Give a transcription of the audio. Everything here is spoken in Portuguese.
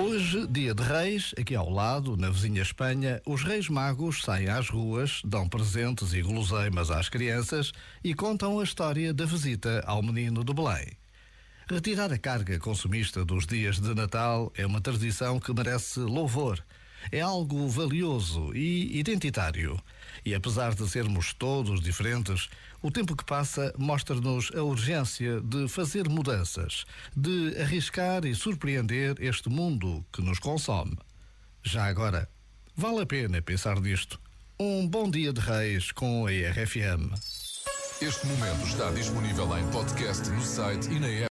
Hoje, dia de Reis, aqui ao lado, na vizinha Espanha, os Reis Magos saem às ruas, dão presentes e guloseimas às crianças e contam a história da visita ao menino do Belém. Retirar a carga consumista dos dias de Natal é uma tradição que merece louvor. É algo valioso e identitário. E apesar de sermos todos diferentes, o tempo que passa mostra-nos a urgência de fazer mudanças, de arriscar e surpreender este mundo que nos consome. Já agora, vale a pena pensar nisto. Um bom dia de reis com a RFM. Este momento está disponível em podcast no site e na app.